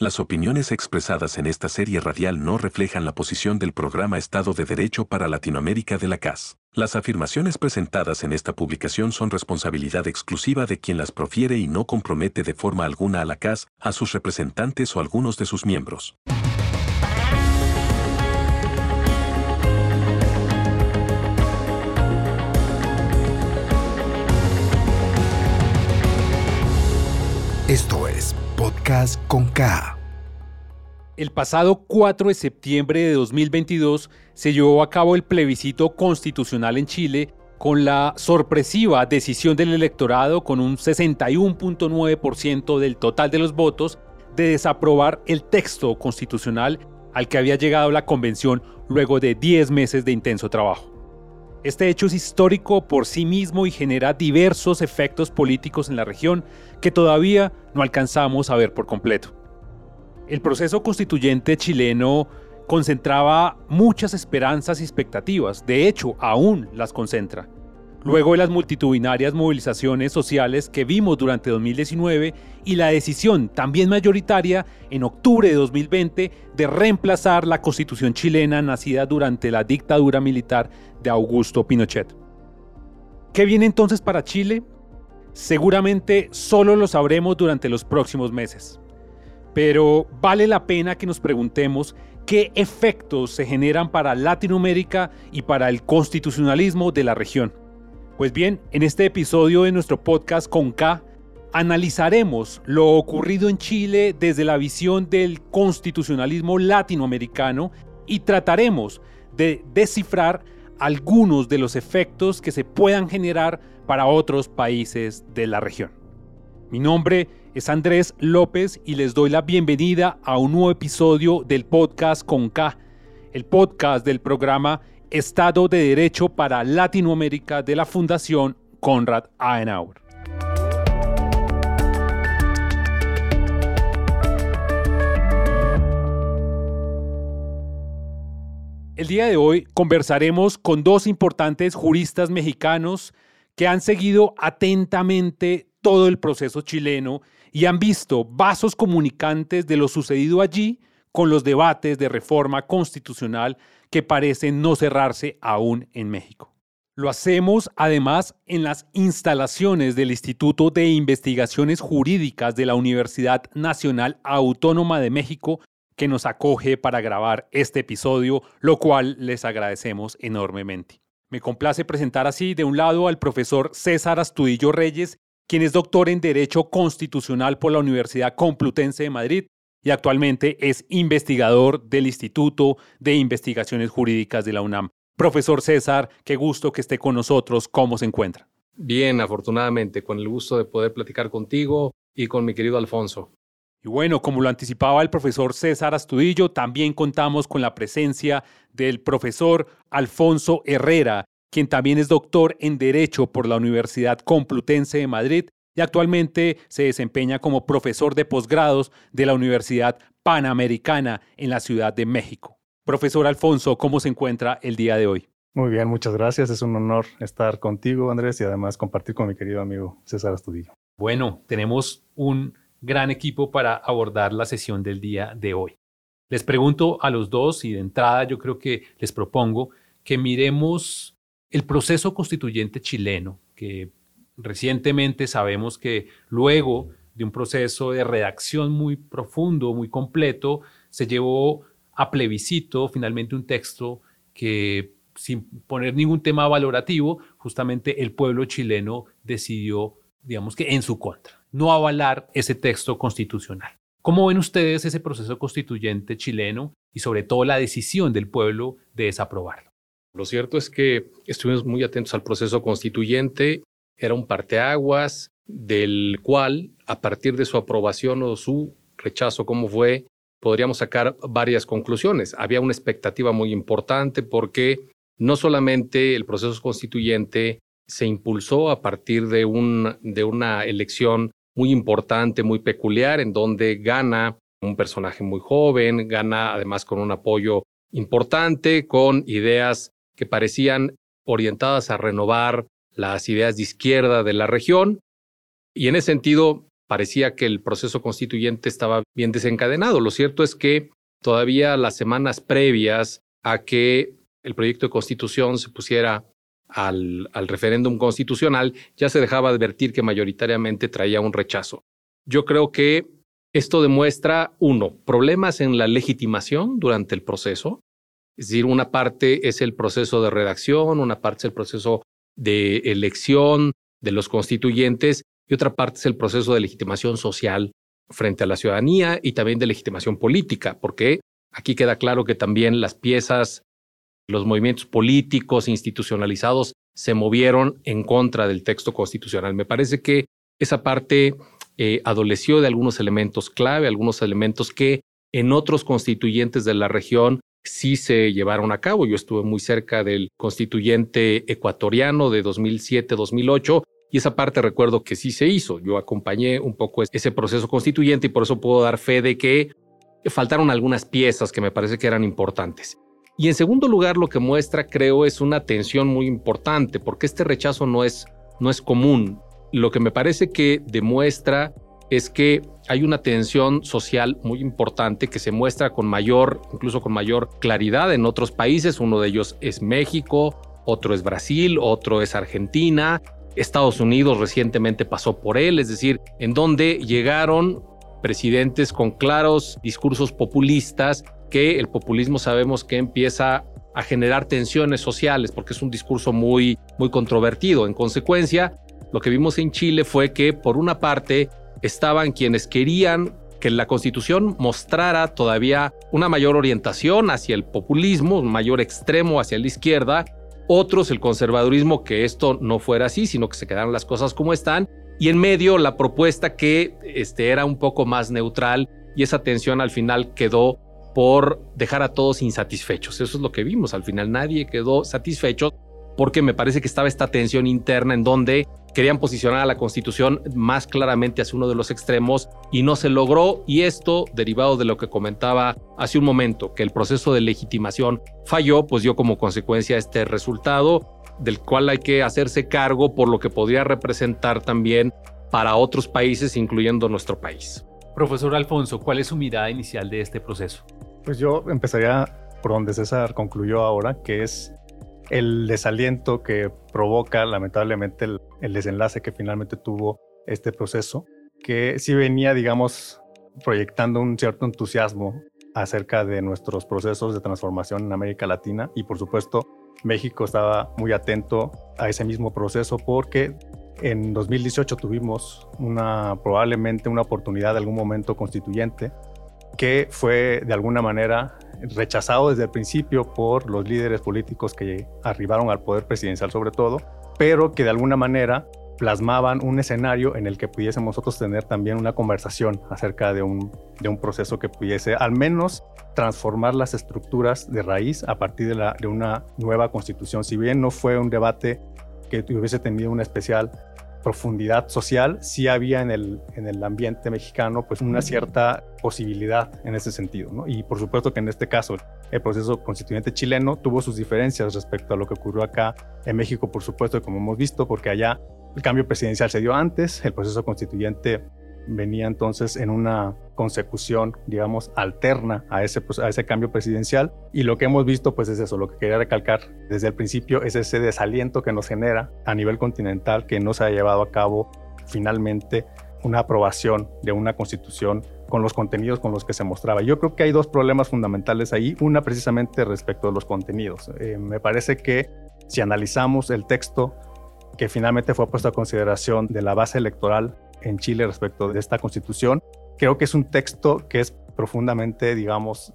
Las opiniones expresadas en esta serie radial no reflejan la posición del programa Estado de Derecho para Latinoamérica de la CAS. Las afirmaciones presentadas en esta publicación son responsabilidad exclusiva de quien las profiere y no compromete de forma alguna a la CAS, a sus representantes o algunos de sus miembros. Esto es Podcast con. El pasado 4 de septiembre de 2022 se llevó a cabo el plebiscito constitucional en Chile con la sorpresiva decisión del electorado con un 61.9% del total de los votos de desaprobar el texto constitucional al que había llegado la convención luego de 10 meses de intenso trabajo. Este hecho es histórico por sí mismo y genera diversos efectos políticos en la región que todavía no alcanzamos a ver por completo. El proceso constituyente chileno concentraba muchas esperanzas y expectativas, de hecho aún las concentra. Luego de las multitudinarias movilizaciones sociales que vimos durante 2019 y la decisión también mayoritaria en octubre de 2020 de reemplazar la constitución chilena nacida durante la dictadura militar de Augusto Pinochet. ¿Qué viene entonces para Chile? Seguramente solo lo sabremos durante los próximos meses. Pero vale la pena que nos preguntemos qué efectos se generan para Latinoamérica y para el constitucionalismo de la región. Pues bien, en este episodio de nuestro podcast con K, analizaremos lo ocurrido en Chile desde la visión del constitucionalismo latinoamericano y trataremos de descifrar algunos de los efectos que se puedan generar para otros países de la región. Mi nombre es Andrés López y les doy la bienvenida a un nuevo episodio del podcast con K, el podcast del programa Estado de Derecho para Latinoamérica de la Fundación Konrad Adenauer. El día de hoy conversaremos con dos importantes juristas mexicanos que han seguido atentamente todo el proceso chileno y han visto vasos comunicantes de lo sucedido allí con los debates de reforma constitucional que parecen no cerrarse aún en México. Lo hacemos además en las instalaciones del Instituto de Investigaciones Jurídicas de la Universidad Nacional Autónoma de México, que nos acoge para grabar este episodio, lo cual les agradecemos enormemente. Me complace presentar así de un lado al profesor César Astudillo Reyes, quien es doctor en Derecho Constitucional por la Universidad Complutense de Madrid y actualmente es investigador del Instituto de Investigaciones Jurídicas de la UNAM. Profesor César, qué gusto que esté con nosotros. ¿Cómo se encuentra? Bien, afortunadamente, con el gusto de poder platicar contigo y con mi querido Alfonso. Y bueno, como lo anticipaba el profesor César Astudillo, también contamos con la presencia del profesor Alfonso Herrera, quien también es doctor en Derecho por la Universidad Complutense de Madrid y actualmente se desempeña como profesor de posgrados de la Universidad Panamericana en la Ciudad de México. Profesor Alfonso, ¿cómo se encuentra el día de hoy? Muy bien, muchas gracias. Es un honor estar contigo, Andrés, y además compartir con mi querido amigo César Astudillo. Bueno, tenemos un gran equipo para abordar la sesión del día de hoy. Les pregunto a los dos y de entrada yo creo que les propongo que miremos el proceso constituyente chileno, que recientemente sabemos que luego de un proceso de redacción muy profundo, muy completo, se llevó a plebiscito finalmente un texto que sin poner ningún tema valorativo, justamente el pueblo chileno decidió, digamos que en su contra no avalar ese texto constitucional. ¿Cómo ven ustedes ese proceso constituyente chileno y sobre todo la decisión del pueblo de desaprobarlo? Lo cierto es que estuvimos muy atentos al proceso constituyente. Era un parteaguas del cual, a partir de su aprobación o su rechazo, como fue, podríamos sacar varias conclusiones. Había una expectativa muy importante porque no solamente el proceso constituyente se impulsó a partir de, un, de una elección muy importante, muy peculiar, en donde gana un personaje muy joven, gana además con un apoyo importante, con ideas que parecían orientadas a renovar las ideas de izquierda de la región. Y en ese sentido, parecía que el proceso constituyente estaba bien desencadenado. Lo cierto es que todavía las semanas previas a que el proyecto de constitución se pusiera al, al referéndum constitucional, ya se dejaba advertir que mayoritariamente traía un rechazo. Yo creo que esto demuestra, uno, problemas en la legitimación durante el proceso. Es decir, una parte es el proceso de redacción, una parte es el proceso de elección de los constituyentes y otra parte es el proceso de legitimación social frente a la ciudadanía y también de legitimación política, porque aquí queda claro que también las piezas, los movimientos políticos institucionalizados se movieron en contra del texto constitucional. Me parece que esa parte eh, adoleció de algunos elementos clave, algunos elementos que en otros constituyentes de la región sí se llevaron a cabo. Yo estuve muy cerca del constituyente ecuatoriano de 2007-2008 y esa parte recuerdo que sí se hizo. Yo acompañé un poco ese proceso constituyente y por eso puedo dar fe de que faltaron algunas piezas que me parece que eran importantes. Y en segundo lugar, lo que muestra, creo, es una tensión muy importante, porque este rechazo no es, no es común. Lo que me parece que demuestra es que hay una tensión social muy importante que se muestra con mayor, incluso con mayor claridad en otros países. Uno de ellos es México, otro es Brasil, otro es Argentina. Estados Unidos recientemente pasó por él, es decir, en donde llegaron presidentes con claros discursos populistas que el populismo sabemos que empieza a generar tensiones sociales porque es un discurso muy muy controvertido. En consecuencia, lo que vimos en Chile fue que por una parte estaban quienes querían que la constitución mostrara todavía una mayor orientación hacia el populismo, un mayor extremo hacia la izquierda, otros el conservadurismo, que esto no fuera así, sino que se quedaran las cosas como están, y en medio la propuesta que este, era un poco más neutral y esa tensión al final quedó por dejar a todos insatisfechos. Eso es lo que vimos, al final nadie quedó satisfecho porque me parece que estaba esta tensión interna en donde querían posicionar a la Constitución más claramente hacia uno de los extremos y no se logró y esto derivado de lo que comentaba hace un momento, que el proceso de legitimación falló, pues dio como consecuencia este resultado del cual hay que hacerse cargo por lo que podría representar también para otros países, incluyendo nuestro país. Profesor Alfonso, ¿cuál es su mirada inicial de este proceso? Pues yo empezaría por donde César concluyó ahora, que es el desaliento que provoca lamentablemente el, desenlace que finalmente tuvo este proceso, que sí venía, digamos, proyectando un cierto entusiasmo acerca de nuestros procesos de transformación en América Latina. Y por supuesto México estaba muy atento a ese mismo proceso porque en 2018 tuvimos probablemente una oportunidad de algún momento constituyente que fue de alguna manera rechazado desde el principio por los líderes políticos que arribaron al poder presidencial sobre todo, pero que de alguna manera plasmaban un escenario en el que pudiésemos nosotros tener también una conversación acerca de un, de un proceso que pudiese al menos transformar las estructuras de raíz a partir de, de una nueva constitución. Si bien no fue un debate que hubiese tenido una especial profundidad social, sí había en el, en el ambiente mexicano pues una cierta posibilidad en ese sentido. ¿no? Y por supuesto que en este caso el proceso constituyente chileno tuvo sus diferencias respecto a lo que ocurrió acá en México, por supuesto, como hemos visto, porque allá el cambio presidencial se dio antes, el proceso constituyente venía entonces en una consecución, digamos, alterna a ese, a ese cambio presidencial. Y lo que hemos visto, pues es eso, lo que quería recalcar desde el principio es ese desaliento que nos genera a nivel continental que no se ha llevado a cabo finalmente una aprobación de una constitución con los contenidos con los que se mostraba. Yo creo que hay dos problemas fundamentales ahí. Una precisamente respecto a los contenidos. Eh, me parece que si analizamos el texto que finalmente fue puesto a consideración de la base electoral en Chile respecto de esta constitución. Creo que es un texto que es profundamente, digamos,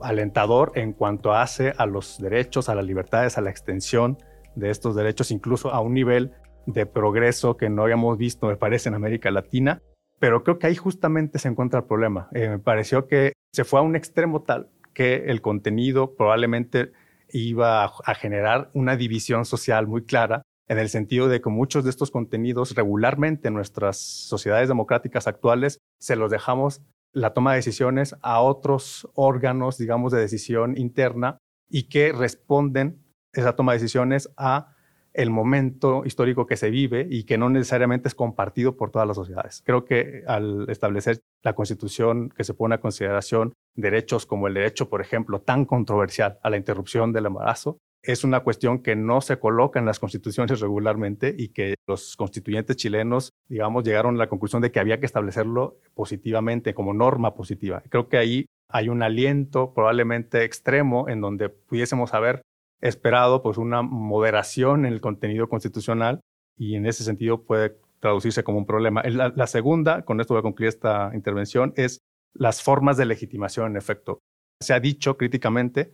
alentador en cuanto hace a los derechos, a las libertades, a la extensión de estos derechos, incluso a un nivel de progreso que no habíamos visto, me parece, en América Latina. Pero creo que ahí justamente se encuentra el problema. Eh, me pareció que se fue a un extremo tal que el contenido probablemente iba a generar una división social muy clara en el sentido de que muchos de estos contenidos regularmente en nuestras sociedades democráticas actuales se los dejamos la toma de decisiones a otros órganos, digamos, de decisión interna y que responden esa toma de decisiones a el momento histórico que se vive y que no necesariamente es compartido por todas las sociedades. Creo que al establecer la constitución que se pone a consideración derechos como el derecho, por ejemplo, tan controversial a la interrupción del embarazo, es una cuestión que no se coloca en las constituciones regularmente y que los constituyentes chilenos, digamos, llegaron a la conclusión de que había que establecerlo positivamente, como norma positiva. Creo que ahí hay un aliento probablemente extremo en donde pudiésemos haber esperado pues una moderación en el contenido constitucional y en ese sentido puede traducirse como un problema. La, la segunda, con esto voy a concluir esta intervención, es las formas de legitimación en efecto. Se ha dicho críticamente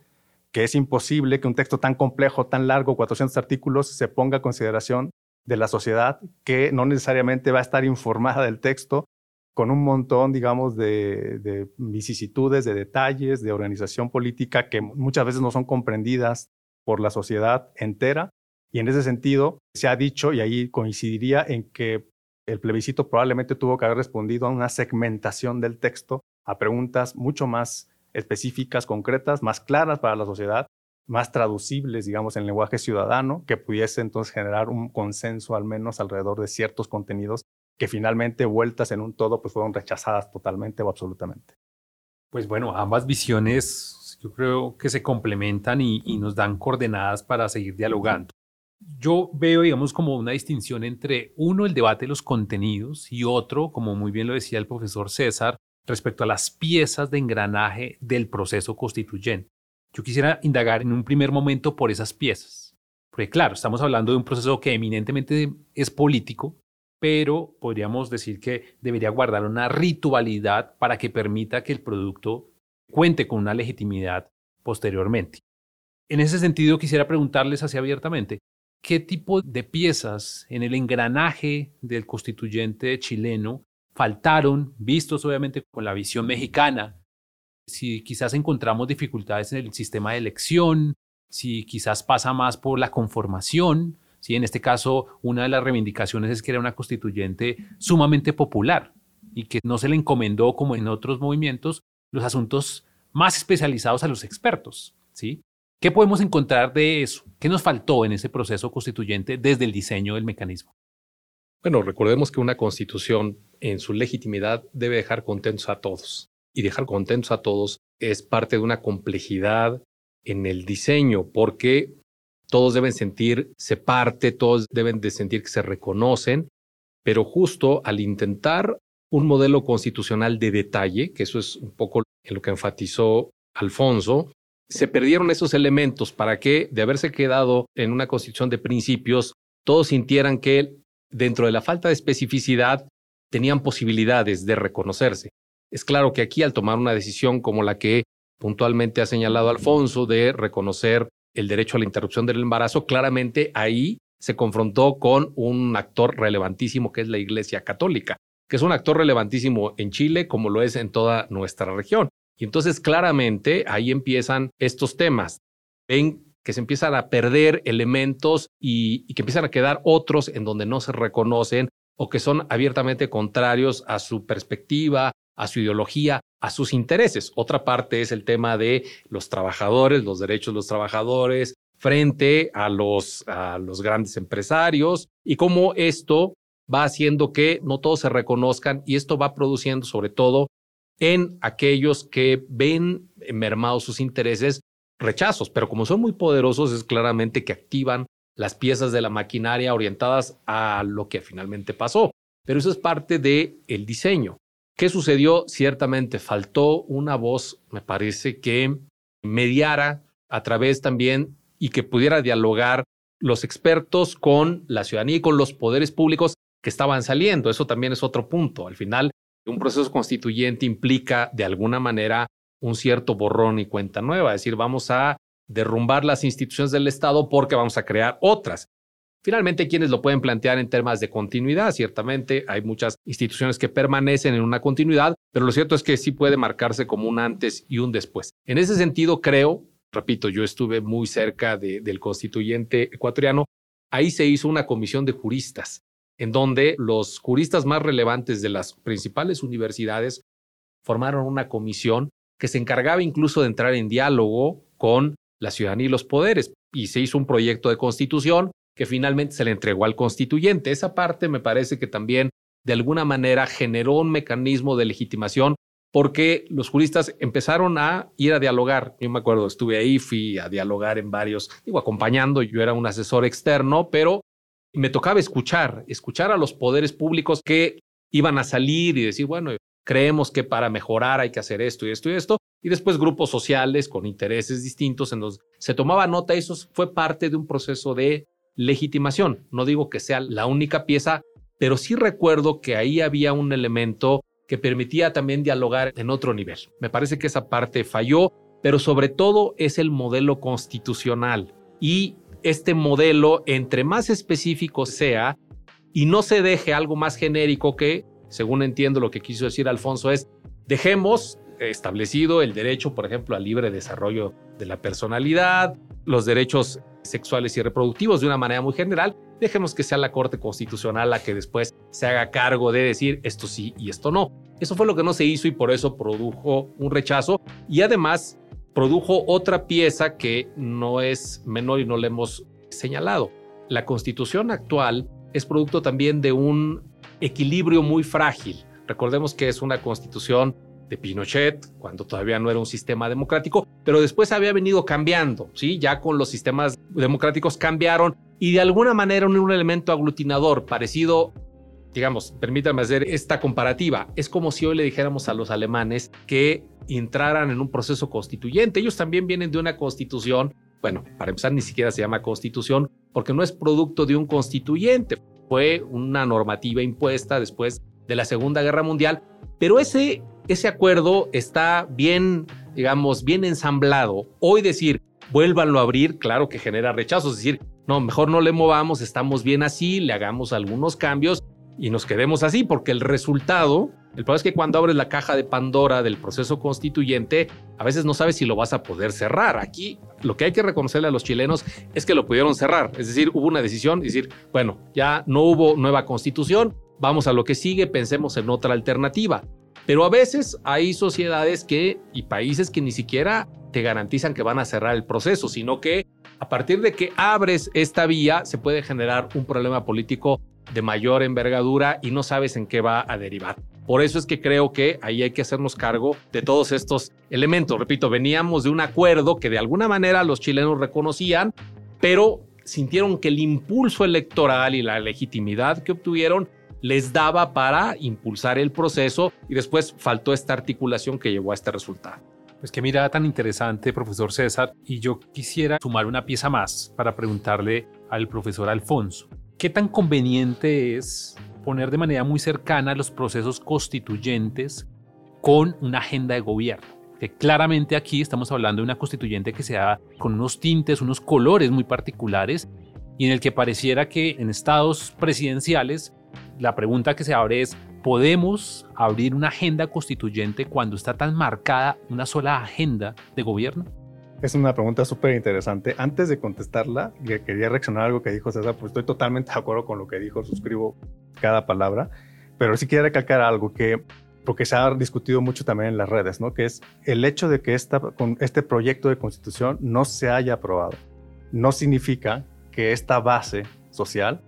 que es imposible que un texto tan complejo, tan largo, 400 artículos, se ponga a consideración de la sociedad que no necesariamente va a estar informada del texto con un montón, digamos, de, de, vicisitudes, de detalles, de organización política que muchas veces no son comprendidas por la sociedad entera. Y en ese sentido, se ha dicho, y ahí coincidiría, en que el plebiscito probablemente tuvo que haber respondido a una segmentación del texto, a preguntas mucho más específicas, concretas, más claras para la sociedad, más traducibles, digamos, en lenguaje ciudadano, que pudiese entonces generar un consenso al menos alrededor de ciertos contenidos que finalmente vueltas en un todo, pues fueron rechazadas totalmente o absolutamente. Pues bueno, ambas visiones yo creo que se complementan y, nos dan coordenadas para seguir dialogando. Yo veo, digamos, como una distinción entre uno, el debate de los contenidos y otro, como muy bien lo decía el profesor César, respecto a las piezas de engranaje del proceso constituyente. Yo quisiera indagar en un primer momento por esas piezas. Porque claro, estamos hablando de un proceso que eminentemente es político, pero podríamos decir que debería guardar una ritualidad para que permita que el producto cuente con una legitimidad posteriormente. En ese sentido, quisiera preguntarles así abiertamente, ¿qué tipo de piezas en el engranaje del constituyente chileno faltaron, vistos obviamente con la visión mexicana, si quizás encontramos dificultades en el sistema de elección, si quizás pasa más por la conformación, si en este caso una de las reivindicaciones es que era una constituyente sumamente popular y que no se le encomendó como en otros movimientos los asuntos más especializados a los expertos, ¿sí? ¿Qué podemos encontrar de eso? ¿Qué nos faltó en ese proceso constituyente desde el diseño del mecanismo? Bueno, recordemos que una constitución en su legitimidad debe dejar contentos a todos. Y dejar contentos a todos es parte de una complejidad en el diseño, porque todos deben sentirse parte, todos deben de sentir que se reconocen, pero justo al intentar un modelo constitucional de detalle, que eso es un poco en lo que enfatizó Alfonso, se perdieron esos elementos para que, de haberse quedado en una constitución de principios, todos sintieran que dentro de la falta de especificidad, tenían posibilidades de reconocerse. Es claro que aquí al tomar una decisión como la que puntualmente ha señalado Alfonso de reconocer el derecho a la interrupción del embarazo, claramente ahí se confrontó con un actor relevantísimo que es la Iglesia Católica, que es un actor relevantísimo en Chile como lo es en toda nuestra región. Y entonces claramente ahí empiezan estos temas. Ven que se empiezan a perder elementos y, que empiezan a quedar otros en donde no se reconocen o que son abiertamente contrarios a su perspectiva, a su ideología, a sus intereses. Otra parte es el tema de los trabajadores, los derechos de los trabajadores frente a los, a los grandes empresarios y cómo esto va haciendo que no todos se reconozcan y esto va produciendo sobre todo en aquellos que ven mermados sus intereses rechazos, pero como son muy poderosos es claramente que activan las piezas de la maquinaria orientadas a lo que finalmente pasó. Pero eso es parte del el diseño. ¿Qué sucedió? Ciertamente faltó una voz, me parece, que mediara a través también y que pudiera dialogar los expertos con la ciudadanía y con los poderes públicos que estaban saliendo. Eso también es otro punto. Al final, un proceso constituyente implica de alguna manera un cierto borrón y cuenta nueva, es decir, vamos a derrumbar las instituciones del Estado porque vamos a crear otras. Finalmente, quienes lo pueden plantear en temas de continuidad, ciertamente hay muchas instituciones que permanecen en una continuidad, pero lo cierto es que sí puede marcarse como un antes y un después. En ese sentido, creo, repito, yo estuve muy cerca del constituyente ecuatoriano, ahí se hizo una comisión de juristas, en donde los juristas más relevantes de las principales universidades formaron una comisión que se encargaba incluso de entrar en diálogo con la ciudadanía y los poderes. Y se hizo un proyecto de constitución que finalmente se le entregó al constituyente. Esa parte me parece que también de alguna manera generó un mecanismo de legitimación porque los juristas empezaron a ir a dialogar. Yo me acuerdo, estuve ahí, fui a dialogar en varios, digo, acompañando, yo era un asesor externo, pero me tocaba escuchar, escuchar a los poderes públicos que iban a salir y decir, bueno, creemos que para mejorar hay que hacer esto y esto y esto, y después grupos sociales con intereses distintos en los se tomaba nota, eso fue parte de un proceso de legitimación. No digo que sea la única pieza, pero sí recuerdo que ahí había un elemento que permitía también dialogar en otro nivel. Me parece que esa parte falló, pero sobre todo es el modelo constitucional. Y este modelo, entre más específico sea y no se deje algo más genérico que, según entiendo lo que quiso decir Alfonso, es dejemos establecido el derecho, por ejemplo, al libre desarrollo de la personalidad, los derechos sexuales y reproductivos de una manera muy general, dejemos que sea la Corte Constitucional la que después se haga cargo de decir esto sí y esto no. Eso fue lo que no se hizo y por eso produjo un rechazo y además produjo otra pieza que no es menor y no le hemos señalado. La constitución actual es producto también de un equilibrio muy frágil. Recordemos que es una constitución de Pinochet, cuando todavía no era un sistema democrático, pero después había venido cambiando, ¿sí? Ya con los sistemas democráticos cambiaron y de alguna manera un, elemento aglutinador parecido digamos, permítame hacer esta comparativa. Es como si hoy le dijéramos a los alemanes que entraran en un proceso constituyente. Ellos también vienen de una constitución, bueno, para empezar ni siquiera se llama constitución porque no es producto de un constituyente, fue una normativa impuesta después de la Segunda Guerra Mundial, pero ese ese acuerdo está bien, digamos, bien ensamblado. Hoy decir, vuélvanlo a abrir, claro que genera rechazos, es decir, no, mejor no le movamos, estamos bien así, le hagamos algunos cambios y nos quedemos así, porque el resultado, el problema es que cuando abres la caja de Pandora del proceso constituyente, a veces no sabes si lo vas a poder cerrar. Aquí lo que hay que reconocerle a los chilenos es que lo pudieron cerrar, es decir, hubo una decisión, es decir, bueno, ya no hubo nueva constitución, vamos a lo que sigue, pensemos en otra alternativa. Pero a veces hay sociedades que y países que ni siquiera te garantizan que van a cerrar el proceso, sino que a partir de que abres esta vía se puede generar un problema político de mayor envergadura y no sabes en qué va a derivar. Por eso es que creo que ahí hay que hacernos cargo de todos estos elementos. Repito, veníamos de un acuerdo que de alguna manera los chilenos reconocían, pero sintieron que el impulso electoral y la legitimidad que obtuvieron les daba para impulsar el proceso y después faltó esta articulación que llevó a este resultado. Pues qué mirada tan interesante, profesor César. Y yo quisiera sumar una pieza más para preguntarle al profesor Alfonso. ¿Qué tan conveniente es poner de manera muy cercana los procesos constituyentes con una agenda de gobierno? Que claramente aquí estamos hablando de una constituyente que se da con unos tintes, unos colores muy particulares y en el que pareciera que en estados presidenciales la pregunta que se abre es, ¿podemos abrir una agenda constituyente cuando está tan marcada una sola agenda de gobierno? Es una pregunta súper interesante. Antes de contestarla, quería reaccionar a algo que dijo César, pues estoy totalmente de acuerdo con lo que dijo, suscribo cada palabra, pero sí quiero recalcar algo que, porque se ha discutido mucho también en las redes, ¿no? que es el hecho de que esta, con este proyecto de constitución no se haya aprobado, no significa que esta base social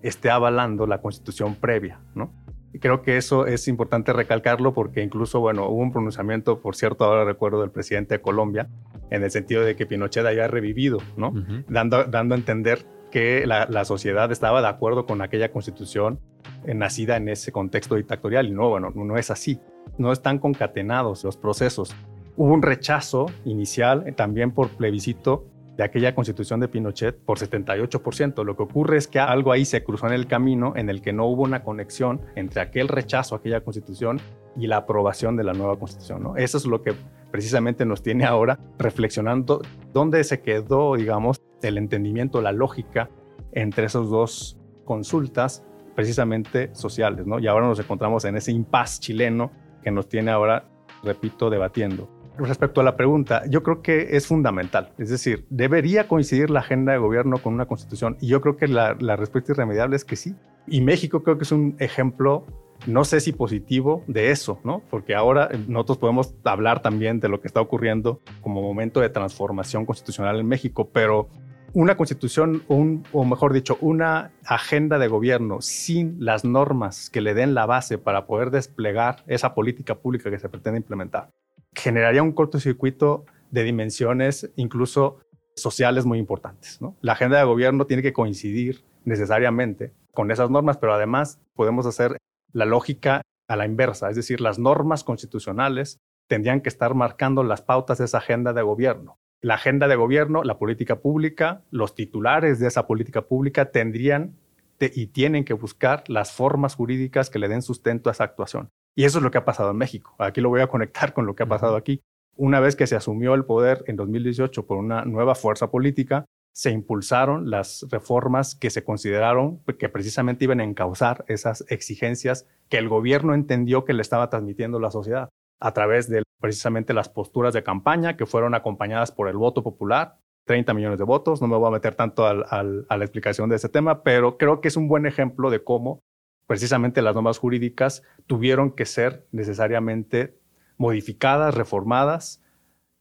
esté avalando la constitución previa, ¿no? Creo que eso es importante recalcarlo porque incluso, bueno, hubo un pronunciamiento, por cierto, ahora recuerdo del presidente de Colombia, en el sentido de que Pinochet haya revivido, ¿no? dando, dando a entender que la, sociedad estaba de acuerdo con aquella constitución eh, nacida en ese contexto dictatorial. Y no, bueno, no es así. No están concatenados los procesos. Hubo un rechazo inicial eh, también por plebiscito de aquella constitución de Pinochet por 78%. Lo que ocurre es que algo ahí se cruzó en el camino en el que no hubo una conexión entre aquel rechazo a aquella constitución y la aprobación de la nueva constitución. ¿no? Eso es lo que precisamente nos tiene ahora reflexionando dónde se quedó, digamos, el entendimiento, la lógica entre esas dos consultas precisamente sociales. ¿no? Y ahora nos encontramos en ese impasse chileno que nos tiene ahora, repito, debatiendo. Respecto a la pregunta, yo creo que es fundamental. Es decir, debería coincidir la agenda de gobierno con una constitución. Y yo creo que la, respuesta irremediable es que sí. Y México creo que es un ejemplo, no sé si positivo, de eso, ¿no? Porque ahora nosotros podemos hablar también de lo que está ocurriendo como momento de transformación constitucional en México, pero una constitución, o mejor dicho, una agenda de gobierno sin las normas que le den la base para poder desplegar esa política pública que se pretende implementar, generaría un cortocircuito de dimensiones incluso sociales muy importantes. La agenda de gobierno tiene que coincidir necesariamente con esas normas, pero además podemos hacer la lógica a la inversa, es decir, las normas constitucionales tendrían que estar marcando las pautas de esa agenda de gobierno la agenda de gobierno, la política pública, los titulares de esa política pública tendrían y tienen que buscar las formas jurídicas que le den sustento a esa actuación. Y eso es lo que ha pasado en México. Aquí lo voy a conectar con lo que ha pasado aquí. Una vez que se asumió el poder en 2018 por una nueva fuerza política, se impulsaron las reformas que se consideraron que precisamente iban a encauzar esas exigencias que el gobierno entendió que le estaba transmitiendo la sociedad a través de precisamente las posturas de campaña que fueron acompañadas por el voto popular, 30 millones de votos. No me voy a meter tanto a la explicación de ese tema, pero creo que es un buen ejemplo de cómo precisamente las normas jurídicas tuvieron que ser necesariamente modificadas, reformadas,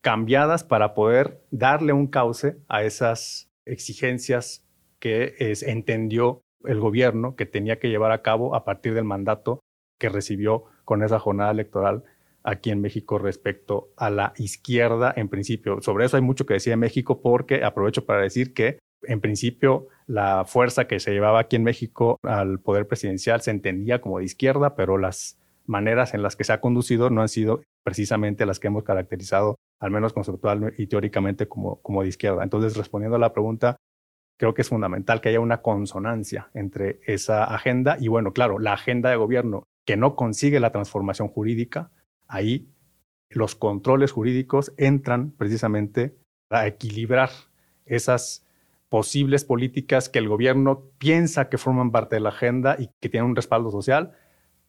cambiadas para poder darle un cauce a esas exigencias que entendió el gobierno que tenía que llevar a cabo a partir del mandato que recibió con esa jornada electoral aquí en México respecto a la izquierda en principio. Sobre eso hay mucho que decir en México porque aprovecho para decir que en principio la fuerza que se llevaba aquí en México al poder presidencial se entendía como de izquierda, pero las maneras en las que se ha conducido no han sido precisamente las que hemos caracterizado, al menos conceptual y teóricamente, como, como de izquierda. Entonces, respondiendo a la pregunta, creo que es fundamental que haya una consonancia entre esa agenda y, bueno, claro, la agenda de gobierno que no consigue la transformación jurídica, ahí los controles jurídicos entran precisamente a equilibrar esas posibles políticas que el gobierno piensa que forman parte de la agenda y que tienen un respaldo social,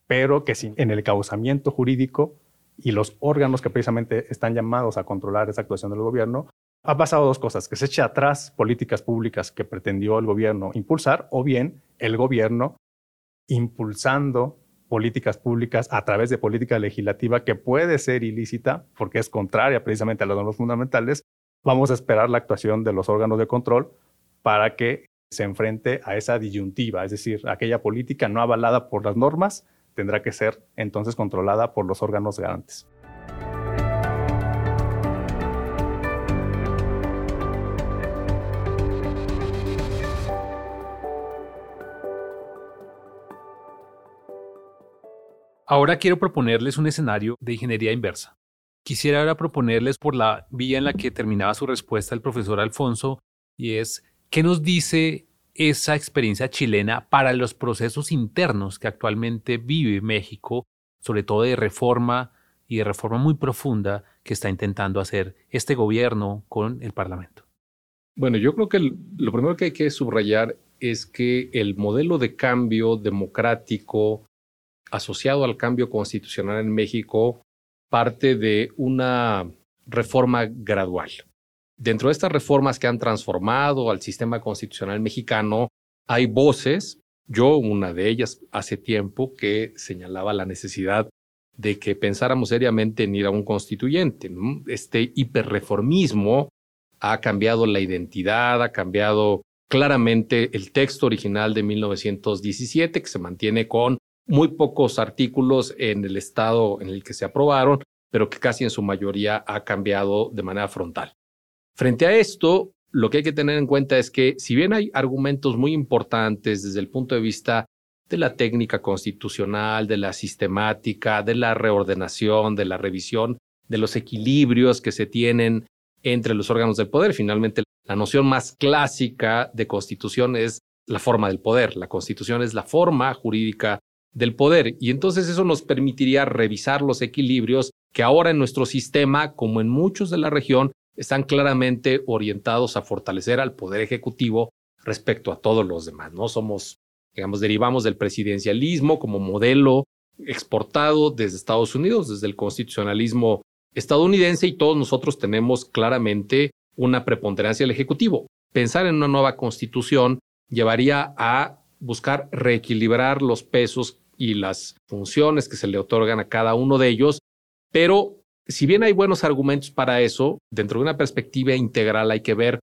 pero que sin, en el causamiento jurídico y los órganos que precisamente están llamados a controlar esa actuación del gobierno, ha pasado dos cosas, que se eche atrás políticas públicas que pretendió el gobierno impulsar, o bien el gobierno impulsando políticas públicas a través de política legislativa que puede ser ilícita porque es contraria precisamente a las normas fundamentales, vamos a esperar la actuación de los órganos de control para que se enfrente a esa disyuntiva, es decir, aquella política no avalada por las normas tendrá que ser entonces controlada por los órganos garantes. Ahora quiero proponerles un escenario de ingeniería inversa. Quisiera ahora proponerles por la vía en la que terminaba su respuesta el profesor Alfonso, y es, ¿qué nos dice esa experiencia chilena para los procesos internos que actualmente vive México, sobre todo de reforma y de reforma muy profunda que está intentando hacer este gobierno con el Parlamento? Bueno, yo creo que lo primero que hay que subrayar es que el modelo de cambio democrático asociado al cambio constitucional en México parte de una reforma gradual. Dentro de estas reformas que han transformado al sistema constitucional mexicano, hay voces, yo una de ellas hace tiempo, que señalaba la necesidad de que pensáramos seriamente en ir a un constituyente. Este hiperreformismo ha cambiado la identidad, ha cambiado claramente el texto original de 1917, que se mantiene con muy pocos artículos en el estado en el que se aprobaron, pero que casi en su mayoría ha cambiado de manera frontal. Frente a esto, lo que hay que tener en cuenta es que si bien hay argumentos muy importantes desde el punto de vista de la técnica constitucional, de la sistemática, de la reordenación, de la revisión, de los equilibrios que se tienen entre los órganos del poder, finalmente la noción más clásica de constitución es la forma del poder. La constitución es la forma jurídica del poder. Y entonces eso nos permitiría revisar los equilibrios que ahora en nuestro sistema, como en muchos de la región, están claramente orientados a fortalecer al poder ejecutivo respecto a todos los demás. No somos, digamos, derivamos del presidencialismo como modelo exportado desde Estados Unidos, desde el constitucionalismo estadounidense y todos nosotros tenemos claramente una preponderancia del ejecutivo. Pensar en una nueva constitución llevaría a buscar reequilibrar los pesos y las funciones que se le otorgan a cada uno de ellos, pero si bien hay buenos argumentos para eso, dentro de una perspectiva integral hay que ver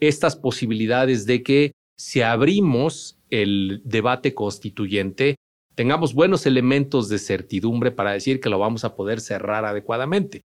estas posibilidades de que si abrimos el debate constituyente, tengamos buenos elementos de certidumbre para decir que lo vamos a poder cerrar adecuadamente.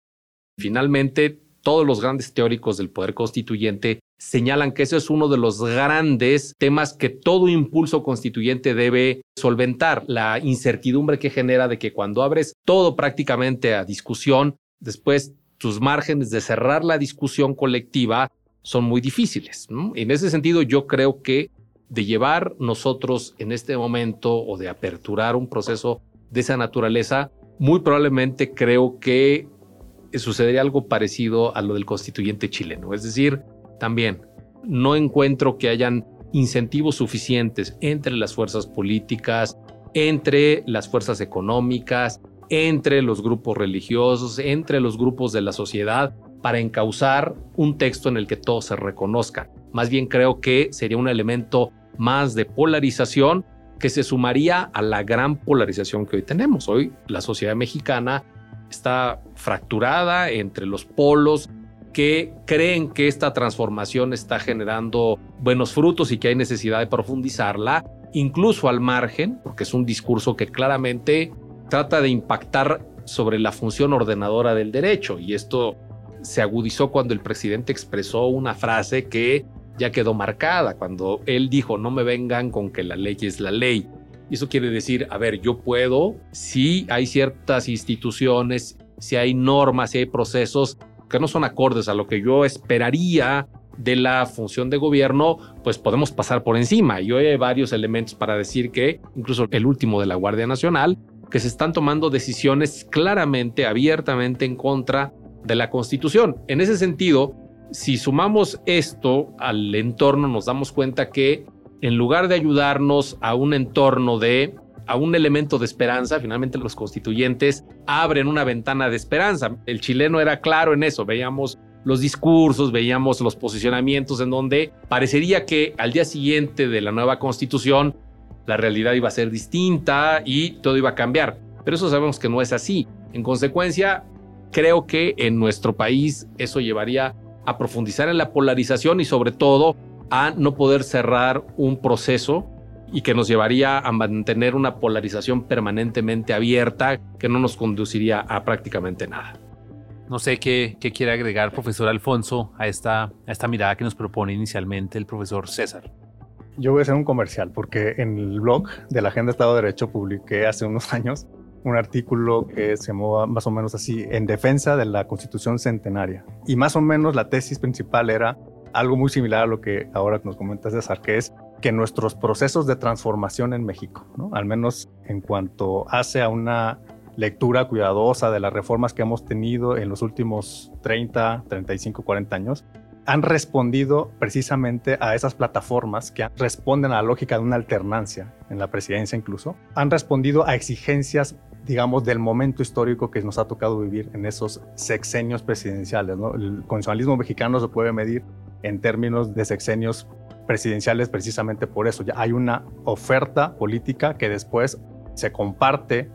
Finalmente, todos los grandes teóricos del poder constituyente señalan que ese es uno de los grandes temas que todo impulso constituyente debe solventar, la incertidumbre que genera de que cuando abres todo prácticamente a discusión, después tus márgenes de cerrar la discusión colectiva son muy difíciles. En ese sentido, yo creo que de llevar nosotros en este momento o de aperturar un proceso de esa naturaleza, muy probablemente creo que sucedería algo parecido a lo del constituyente chileno. Es decir, también no encuentro que hayan incentivos suficientes entre las fuerzas políticas, entre las fuerzas económicas, entre los grupos religiosos, entre los grupos de la sociedad para encauzar un texto en el que todos se reconozcan. Más bien creo que sería un elemento más de polarización que se sumaría a la gran polarización que hoy tenemos. Hoy la sociedad mexicana está fracturada entre los polos que creen que esta transformación está generando buenos frutos y que hay necesidad de profundizarla, incluso al margen, porque es un discurso que claramente trata de impactar sobre la función ordenadora del derecho. Y esto se agudizó cuando el presidente expresó una frase que ya quedó marcada, cuando él dijo, no me vengan con que la ley es la ley. Eso quiere decir, a ver, yo puedo, si hay ciertas instituciones, si hay normas, si hay procesos que no son acordes a lo que yo esperaría de la función de gobierno, pues podemos pasar por encima. Y hoy hay varios elementos para decir que, incluso el último de la Guardia Nacional, que se están tomando decisiones claramente, abiertamente en contra de la Constitución. En ese sentido, si sumamos esto al entorno, nos damos cuenta que en lugar de ayudarnos a un entorno de a un elemento de esperanza, finalmente los constituyentes abren una ventana de esperanza. El chileno era claro en eso, veíamos los discursos, veíamos los posicionamientos en donde parecería que al día siguiente de la nueva constitución la realidad iba a ser distinta y todo iba a cambiar. Pero eso sabemos que no es así. En consecuencia, creo que en nuestro país eso llevaría a profundizar en la polarización y sobre todo a no poder cerrar un proceso y que nos llevaría a mantener una polarización permanentemente abierta que no nos conduciría a prácticamente nada. No sé qué, quiere agregar, profesor Alfonso, a esta mirada que nos propone inicialmente el profesor César. Yo voy a hacer un comercial porque en el blog de la Agenda Estado de Derecho publiqué hace unos años un artículo que se llamaba más o menos así, en defensa de la Constitución Centenaria. Y más o menos la tesis principal era algo muy similar a lo que ahora nos comentas, César, que es que nuestros procesos de transformación en México, ¿no? al menos en cuanto hace a una lectura cuidadosa de las reformas que hemos tenido en los últimos 30, 35, 40 años, han respondido precisamente a esas plataformas que responden a la lógica de una alternancia en la presidencia incluso, han respondido a exigencias digamos, del momento histórico que nos ha tocado vivir en esos sexenios presidenciales. ¿no? El constitucionalismo mexicano se puede medir en términos de sexenios presidenciales precisamente por eso. Ya hay una oferta política que después se comparte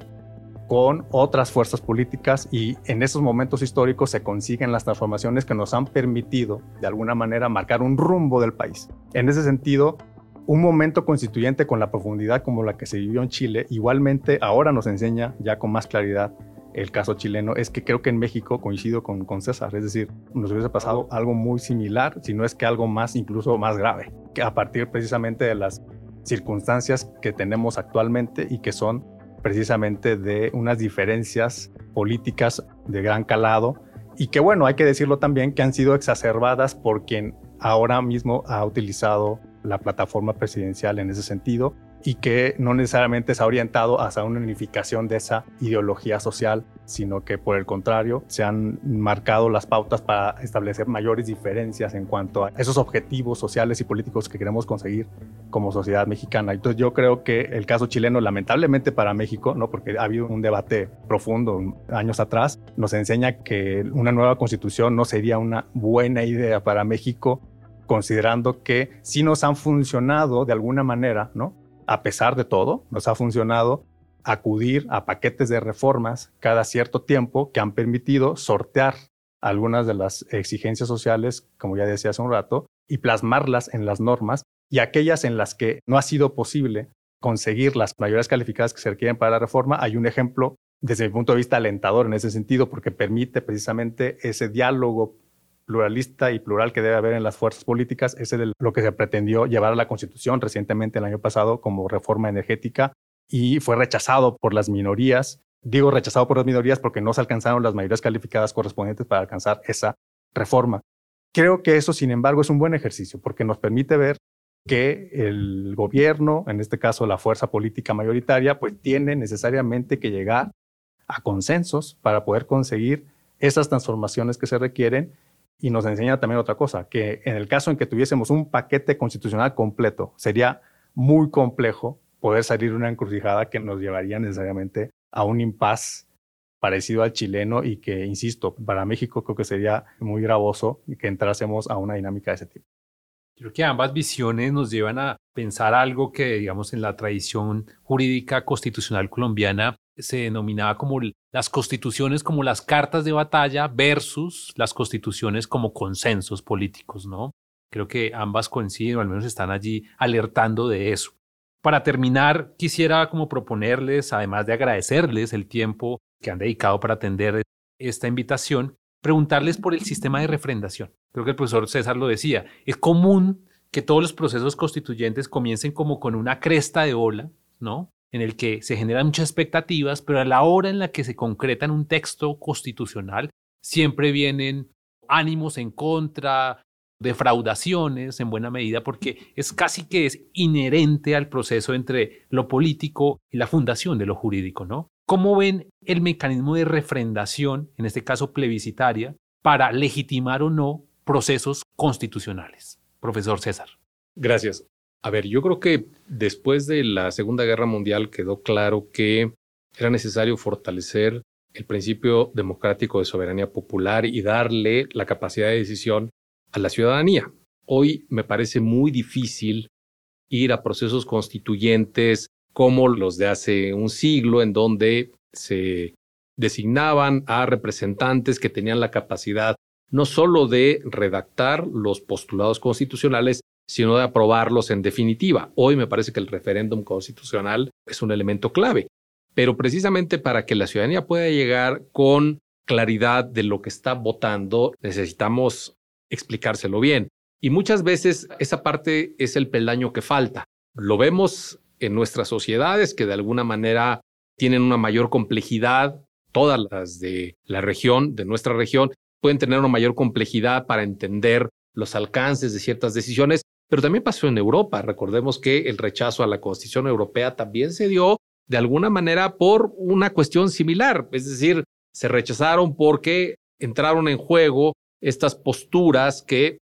con otras fuerzas políticas y en esos momentos históricos se consiguen las transformaciones que nos han permitido de alguna manera marcar un rumbo del país. En ese sentido, un momento constituyente con la profundidad como la que se vivió en Chile, igualmente ahora nos enseña ya con más claridad el caso chileno, es que creo que en México coincido con, con César, es decir, nos hubiese pasado algo muy similar, si no es que algo más, incluso más grave, que a partir precisamente de las circunstancias que tenemos actualmente y que son precisamente de unas diferencias políticas de gran calado. Y que bueno, hay que decirlo también que han sido exacerbadas por quien ahora mismo ha utilizado la plataforma presidencial en ese sentido y que no necesariamente se ha orientado hacia una unificación de esa ideología social, sino que por el contrario se han marcado las pautas para establecer mayores diferencias en cuanto a esos objetivos sociales y políticos que queremos conseguir como sociedad mexicana. Entonces yo creo que el caso chileno, lamentablemente para México, ¿no? porque ha habido un debate profundo años atrás, nos enseña que una nueva constitución no sería una buena idea para México considerando que sí nos han funcionado de alguna manera, ¿no? A pesar de todo, nos ha funcionado acudir a paquetes de reformas cada cierto tiempo que han permitido sortear algunas de las exigencias sociales, como ya decía hace un rato, y plasmarlas en las normas y aquellas en las que no ha sido posible conseguir las mayorías calificadas que se requieren para la reforma, hay un ejemplo desde mi punto de vista alentador en ese sentido porque permite precisamente ese diálogo pluralista y plural que debe haber en las fuerzas políticas, de lo que se pretendió llevar a la Constitución recientemente el año pasado como reforma energética y fue rechazado por las minorías. Digo rechazado por las minorías porque no se alcanzaron las mayorías calificadas correspondientes para alcanzar esa reforma. Creo que eso, sin embargo, es un buen ejercicio porque nos permite ver que el gobierno, en este caso la fuerza política mayoritaria, pues tiene necesariamente que llegar a consensos para poder conseguir esas transformaciones que se requieren y nos enseña también otra cosa, que en el caso en que tuviésemos un paquete constitucional completo, sería muy complejo poder salir de una encrucijada que nos llevaría necesariamente a un impas parecido al chileno y que, insisto, para México creo que sería muy gravoso que entrásemos a una dinámica de ese tipo. Creo que ambas visiones nos llevan a pensar algo que, digamos, en la tradición jurídica constitucional colombiana se denominaba como las constituciones como las cartas de batalla versus las constituciones como consensos políticos, ¿no? Creo que ambas coinciden, o al menos están allí alertando de eso. Para terminar, quisiera como proponerles, además de agradecerles el tiempo que han dedicado para atender esta invitación, preguntarles por el sistema de refrendación. Creo que el profesor César lo decía, es común que todos los procesos constituyentes comiencen como con una cresta de ola, ¿no? En el que se generan muchas expectativas, pero a la hora en la que se concreta en un texto constitucional, siempre vienen ánimos en contra, defraudaciones en buena medida, porque es casi que es inherente al proceso entre lo político y la fundación de lo jurídico, ¿no? ¿Cómo ven el mecanismo de refrendación, en este caso plebiscitaria, para legitimar o no procesos constitucionales? Profesor César. Gracias. A ver, yo creo que después de la Segunda Guerra Mundial quedó claro que era necesario fortalecer el principio democrático de soberanía popular y darle la capacidad de decisión a la ciudadanía. Hoy me parece muy difícil ir a procesos constituyentes como los de hace un siglo, en donde se designaban a representantes que tenían la capacidad no solo de redactar los postulados constitucionales, sino de aprobarlos en definitiva. Hoy me parece que el referéndum constitucional es un elemento clave, pero precisamente para que la ciudadanía pueda llegar con claridad de lo que está votando, necesitamos explicárselo bien. Y muchas veces esa parte es el peldaño que falta. Lo vemos en nuestras sociedades que de alguna manera tienen una mayor complejidad, todas las de la región, de nuestra región, pueden tener una mayor complejidad para entender los alcances de ciertas decisiones, pero también pasó en Europa. Recordemos que el rechazo a la Constitución Europea también se dio de alguna manera por una cuestión similar, es decir, se rechazaron porque entraron en juego estas posturas que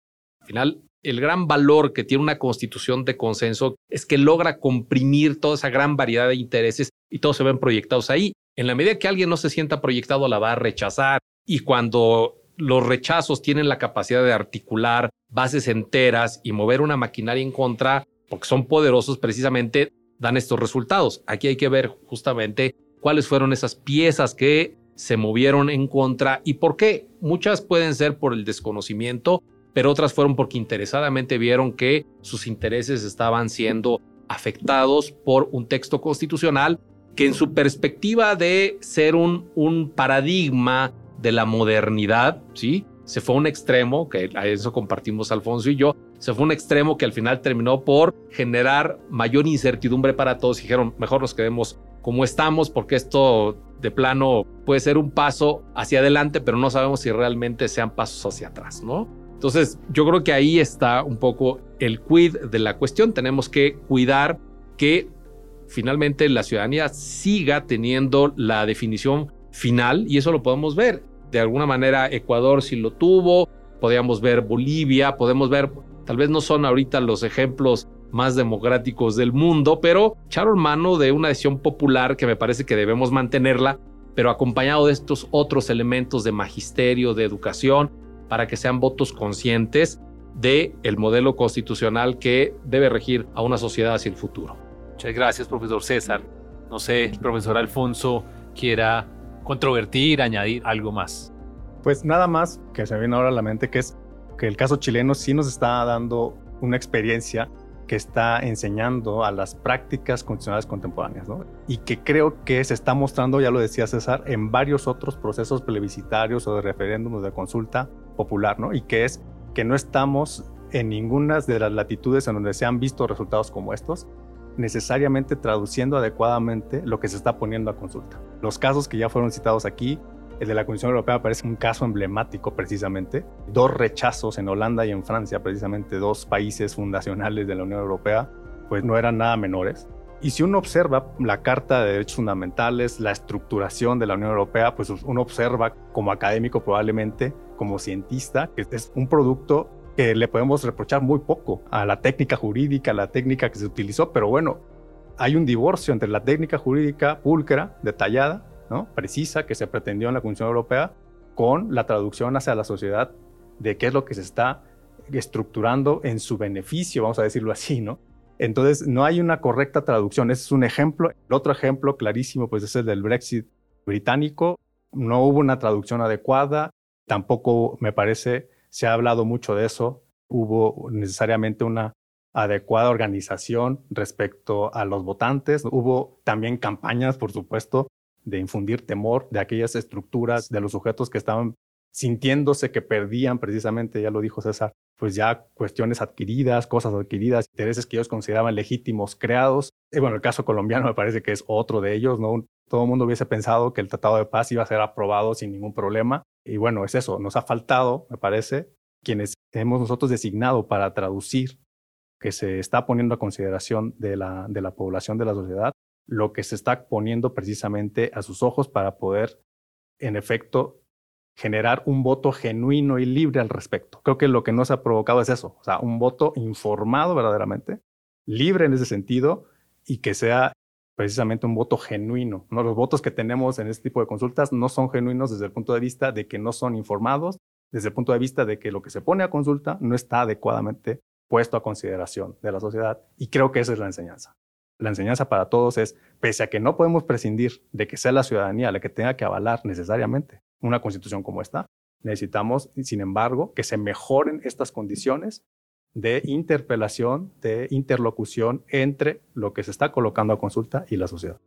al final el gran valor que tiene una constitución de consenso es que logra comprimir toda esa gran variedad de intereses y todos se ven proyectados ahí. En la medida que alguien no se sienta proyectado, la va a rechazar. Y cuando los rechazos tienen la capacidad de articular bases enteras y mover una maquinaria en contra, porque son poderosos, precisamente dan estos resultados. Aquí hay que ver justamente cuáles fueron esas piezas que se movieron en contra y por qué. Muchas pueden ser por el desconocimiento, pero otras fueron porque interesadamente vieron que sus intereses estaban siendo afectados por un texto constitucional que en su perspectiva de ser un, un paradigma de la modernidad, ¿sí? Se fue un extremo, que a eso compartimos Alfonso y yo, se fue un extremo que al final terminó por generar mayor incertidumbre para todos. Dijeron, mejor nos quedemos como estamos, porque esto de plano puede ser un paso hacia adelante, pero no sabemos si realmente sean pasos hacia atrás, ¿no? Entonces, yo creo que ahí está un poco el quid de la cuestión. Tenemos que cuidar que finalmente la ciudadanía siga teniendo la definición final y eso lo podemos ver. De alguna manera Ecuador sí lo tuvo, podríamos ver Bolivia, podemos ver, tal vez no son ahorita los ejemplos más democráticos del mundo, pero echaron mano de una decisión popular que me parece que debemos mantenerla, pero acompañado de estos otros elementos de magisterio, de educación, para que sean votos conscientes de el modelo constitucional que debe regir a una sociedad hacia el futuro. Muchas gracias, profesor César. No sé, el profesor Alfonso quiera controvertir, añadir algo más. Pues nada más que se viene ahora a la mente que es que el caso chileno sí nos está dando una experiencia que está enseñando a las prácticas constitucionales contemporáneas, ¿no? Y que creo que se está mostrando, ya lo decía César, en varios otros procesos plebiscitarios o de referéndums de consulta popular, ¿no? Y que es que no estamos en ninguna de las latitudes en donde se han visto resultados como estos, necesariamente traduciendo adecuadamente lo que se está poniendo a consulta. Los casos que ya fueron citados aquí el de la Comisión Europea parece un caso emblemático precisamente. Dos rechazos en Holanda y en Francia, precisamente dos países fundacionales de la Unión Europea, pues no eran nada menores. Y si uno observa la Carta de Derechos Fundamentales, la estructuración de la Unión Europea, pues uno observa como académico probablemente, como cientista, que es un producto que le podemos reprochar muy poco a la técnica jurídica, a la técnica que se utilizó, pero bueno, hay un divorcio entre la técnica jurídica pulcra, detallada, precisa que se pretendió en la Comisión Europea con la traducción hacia la sociedad de qué es lo que se está estructurando en su beneficio, vamos a decirlo así, ¿no? Entonces, no hay una correcta traducción. Ese es un ejemplo. El otro ejemplo clarísimo, pues, es el del Brexit británico. No hubo una traducción adecuada. Tampoco, me parece, se ha hablado mucho de eso. Hubo necesariamente una adecuada organización respecto a los votantes. Hubo también campañas, por supuesto, de infundir temor de aquellas estructuras, de los sujetos que estaban sintiéndose que perdían precisamente, ya lo dijo César, pues ya cuestiones adquiridas, cosas adquiridas, intereses que ellos consideraban legítimos, creados. Y bueno, el caso colombiano me parece que es otro de ellos, ¿no? Todo el mundo hubiese pensado que el Tratado de Paz iba a ser aprobado sin ningún problema. Y bueno, es eso, nos ha faltado, me parece, quienes hemos nosotros designado para traducir que se está poniendo a consideración de la, de la población de la sociedad, lo que se está poniendo precisamente a sus ojos para poder, en efecto, generar un voto genuino y libre al respecto. Creo que lo que nos ha provocado es eso, o sea, un voto informado verdaderamente, libre en ese sentido y que sea precisamente un voto genuino. ¿no? Los votos que tenemos en este tipo de consultas no son genuinos desde el punto de vista de que no son informados, desde el punto de vista de que lo que se pone a consulta no está adecuadamente puesto a consideración de la sociedad y creo que esa es la enseñanza la enseñanza para todos es, pese a que no podemos prescindir de que sea la ciudadanía la que tenga que avalar necesariamente una constitución como esta, necesitamos, sin embargo, que se mejoren estas condiciones de interpelación, de interlocución entre lo que se está colocando a consulta y la sociedad.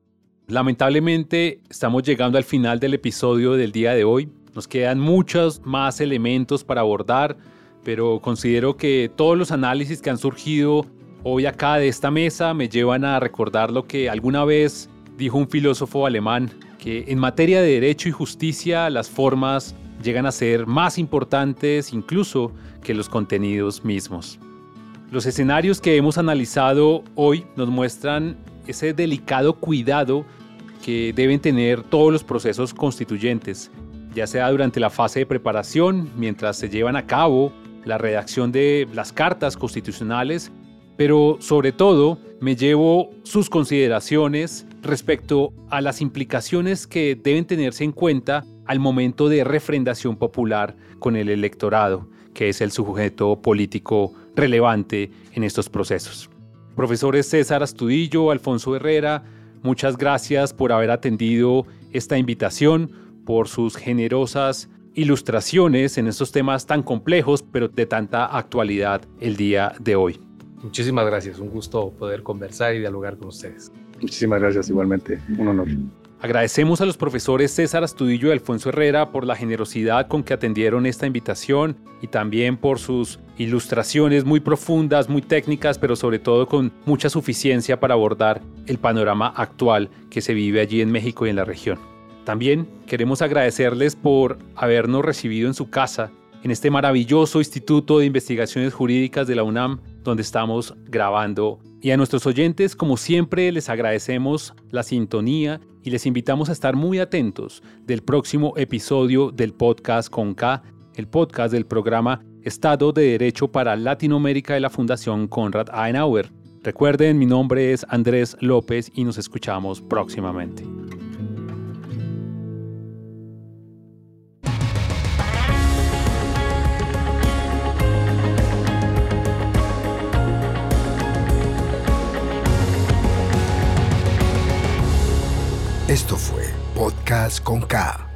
Lamentablemente estamos llegando al final del episodio del día de hoy. Nos quedan muchos más elementos para abordar, pero considero que todos los análisis que han surgido Hoy acá de esta mesa me llevan a recordar lo que alguna vez dijo un filósofo alemán, que en materia de derecho y justicia las formas llegan a ser más importantes incluso que los contenidos mismos. Los escenarios que hemos analizado hoy nos muestran ese delicado cuidado que deben tener todos los procesos constituyentes, ya sea durante la fase de preparación, mientras se llevan a cabo la redacción de las cartas constitucionales pero sobre todo me llevo sus consideraciones respecto a las implicaciones que deben tenerse en cuenta al momento de refrendación popular con el electorado, que es el sujeto político relevante en estos procesos. Profesores César Astudillo, Alfonso Herrera, muchas gracias por haber atendido esta invitación, por sus generosas ilustraciones en estos temas tan complejos, pero de tanta actualidad el día de hoy. Muchísimas gracias, un gusto poder conversar y dialogar con ustedes. Muchísimas gracias, igualmente, un honor. Agradecemos a los profesores César Astudillo y Alfonso Herrera por la generosidad con que atendieron esta invitación y también por sus ilustraciones muy profundas, muy técnicas, pero sobre todo con mucha suficiencia para abordar el panorama actual que se vive allí en México y en la región. También queremos agradecerles por habernos recibido en su casa, en este maravilloso Instituto de Investigaciones Jurídicas de la UNAM, donde estamos grabando. Y a nuestros oyentes, como siempre, les agradecemos la sintonía y les invitamos a estar muy atentos del próximo episodio del podcast con K, el podcast del programa Estado de Derecho para Latinoamérica de la Fundación Konrad Adenauer. Recuerden, mi nombre es Andrés López y nos escuchamos próximamente. Esto fue Podcast con K.